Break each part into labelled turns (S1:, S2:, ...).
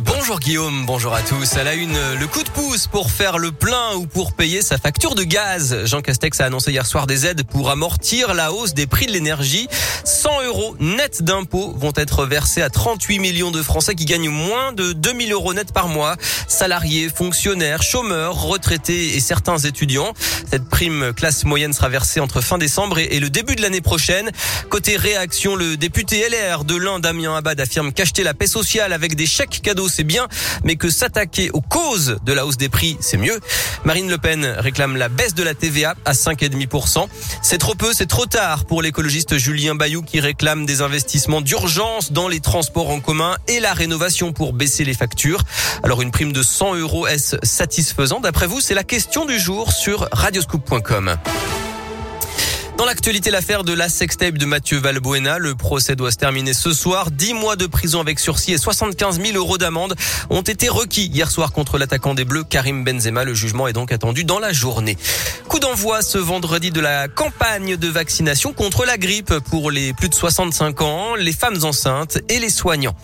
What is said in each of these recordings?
S1: Bon
S2: Bonjour Guillaume, bonjour à tous. À la une, le coup de pouce pour faire le plein ou pour payer sa facture de gaz. Jean Castex a annoncé hier soir des aides pour amortir la hausse des prix de l'énergie. 100 euros net d'impôts vont être versés à 38 millions de Français qui gagnent moins de 2000 euros net par mois. Salariés, fonctionnaires, chômeurs, retraités et certains étudiants. Cette prime classe moyenne sera versée entre fin décembre et le début de l'année prochaine. Côté réaction, le député LR de l'Inde, Damien Abad, affirme qu'acheter la paix sociale avec des chèques cadeaux, c'est bien, mais que s'attaquer aux causes de la hausse des prix, c'est mieux. Marine Le Pen réclame la baisse de la TVA à 5,5%. C'est trop peu, c'est trop tard pour l'écologiste Julien Bayou qui réclame des investissements d'urgence dans les transports en commun et la rénovation pour baisser les factures. Alors une prime de 100 euros, est-ce satisfaisant? D'après vous, c'est la question du jour sur radioscoop.com. Dans l'actualité, l'affaire de la sextape de Mathieu Valbuena. Le procès doit se terminer ce soir. 10 mois de prison avec sursis et 75 000 euros d'amende ont été requis hier soir contre l'attaquant des Bleus, Karim Benzema. Le jugement est donc attendu dans la journée. Coup d'envoi ce vendredi de la campagne de vaccination contre la grippe pour les plus de 65 ans, les femmes enceintes et les soignants.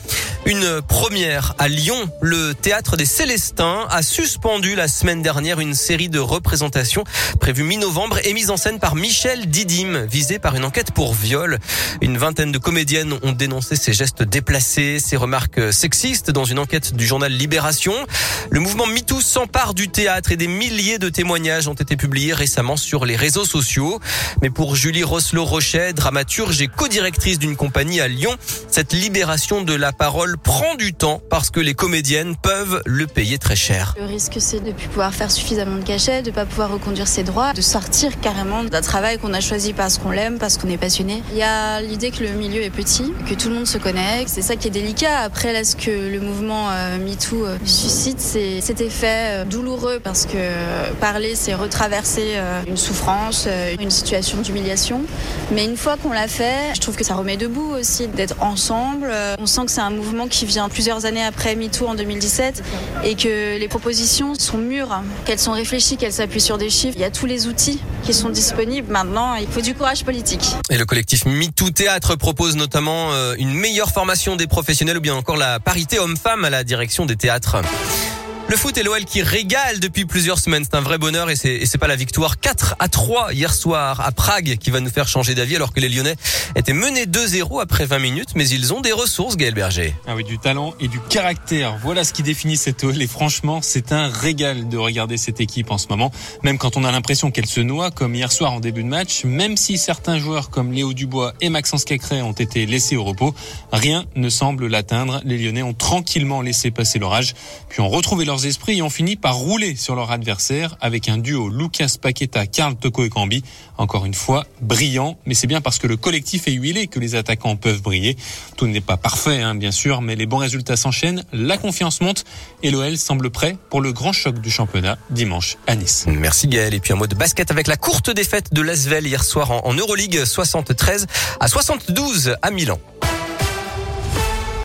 S2: Une première à Lyon. Le théâtre des Célestins a suspendu la semaine dernière une série de représentations prévues mi-novembre et mise en scène par Michel Didier visé par une enquête pour viol. Une vingtaine de comédiennes ont dénoncé ces gestes déplacés, ces remarques sexistes dans une enquête du journal Libération. Le mouvement MeToo s'empare du théâtre et des milliers de témoignages ont été publiés récemment sur les réseaux sociaux. Mais pour Julie Rosselot-Rochet, dramaturge et co-directrice d'une compagnie à Lyon, cette libération de la parole prend du temps parce que les comédiennes peuvent le payer très cher.
S3: Le risque, c'est de ne plus pouvoir faire suffisamment de cachets, de ne pas pouvoir reconduire ses droits, de sortir carrément d'un travail qu'on a choisi parce qu'on l'aime, parce qu'on est passionné. Il y a l'idée que le milieu est petit, que tout le monde se connaît, c'est ça qui est délicat. Après, là, ce que le mouvement euh, MeToo euh, suscite, c'est cet effet euh, douloureux parce que parler, c'est retraverser une souffrance, une situation d'humiliation. Mais une fois qu'on l'a fait, je trouve que ça remet debout aussi d'être ensemble. On sent que c'est un mouvement qui vient plusieurs années après MeToo en 2017 et que les propositions sont mûres, qu'elles sont réfléchies, qu'elles s'appuient sur des chiffres. Il y a tous les outils qui sont disponibles maintenant il faut du courage politique.
S2: Et le collectif MeToo Théâtre propose notamment euh, une meilleure formation des professionnels ou bien encore la parité homme-femme à la direction des théâtres. Le foot et l'OL qui régale depuis plusieurs semaines. C'est un vrai bonheur et c'est, pas la victoire 4 à 3 hier soir à Prague qui va nous faire changer d'avis alors que les Lyonnais étaient menés 2-0 après 20 minutes. Mais ils ont des ressources, Gaël Berger.
S1: Ah oui, du talent et du caractère. Voilà ce qui définit cette OL et franchement, c'est un régal de regarder cette équipe en ce moment. Même quand on a l'impression qu'elle se noie comme hier soir en début de match, même si certains joueurs comme Léo Dubois et Maxence Cacré ont été laissés au repos, rien ne semble l'atteindre. Les Lyonnais ont tranquillement laissé passer l'orage, puis ont retrouvé leur esprits ont fini par rouler sur leur adversaire avec un duo Lucas Paqueta, Karl Toko et Cambi. Encore une fois, brillant, mais c'est bien parce que le collectif est huilé que les attaquants peuvent briller. Tout n'est pas parfait, hein, bien sûr, mais les bons résultats s'enchaînent, la confiance monte et l'OL semble prêt pour le grand choc du championnat dimanche à Nice.
S2: Merci Gaël. Et puis un mot de basket avec la courte défaite de l'Asvel hier soir en Euroleague 73 à 72 à Milan.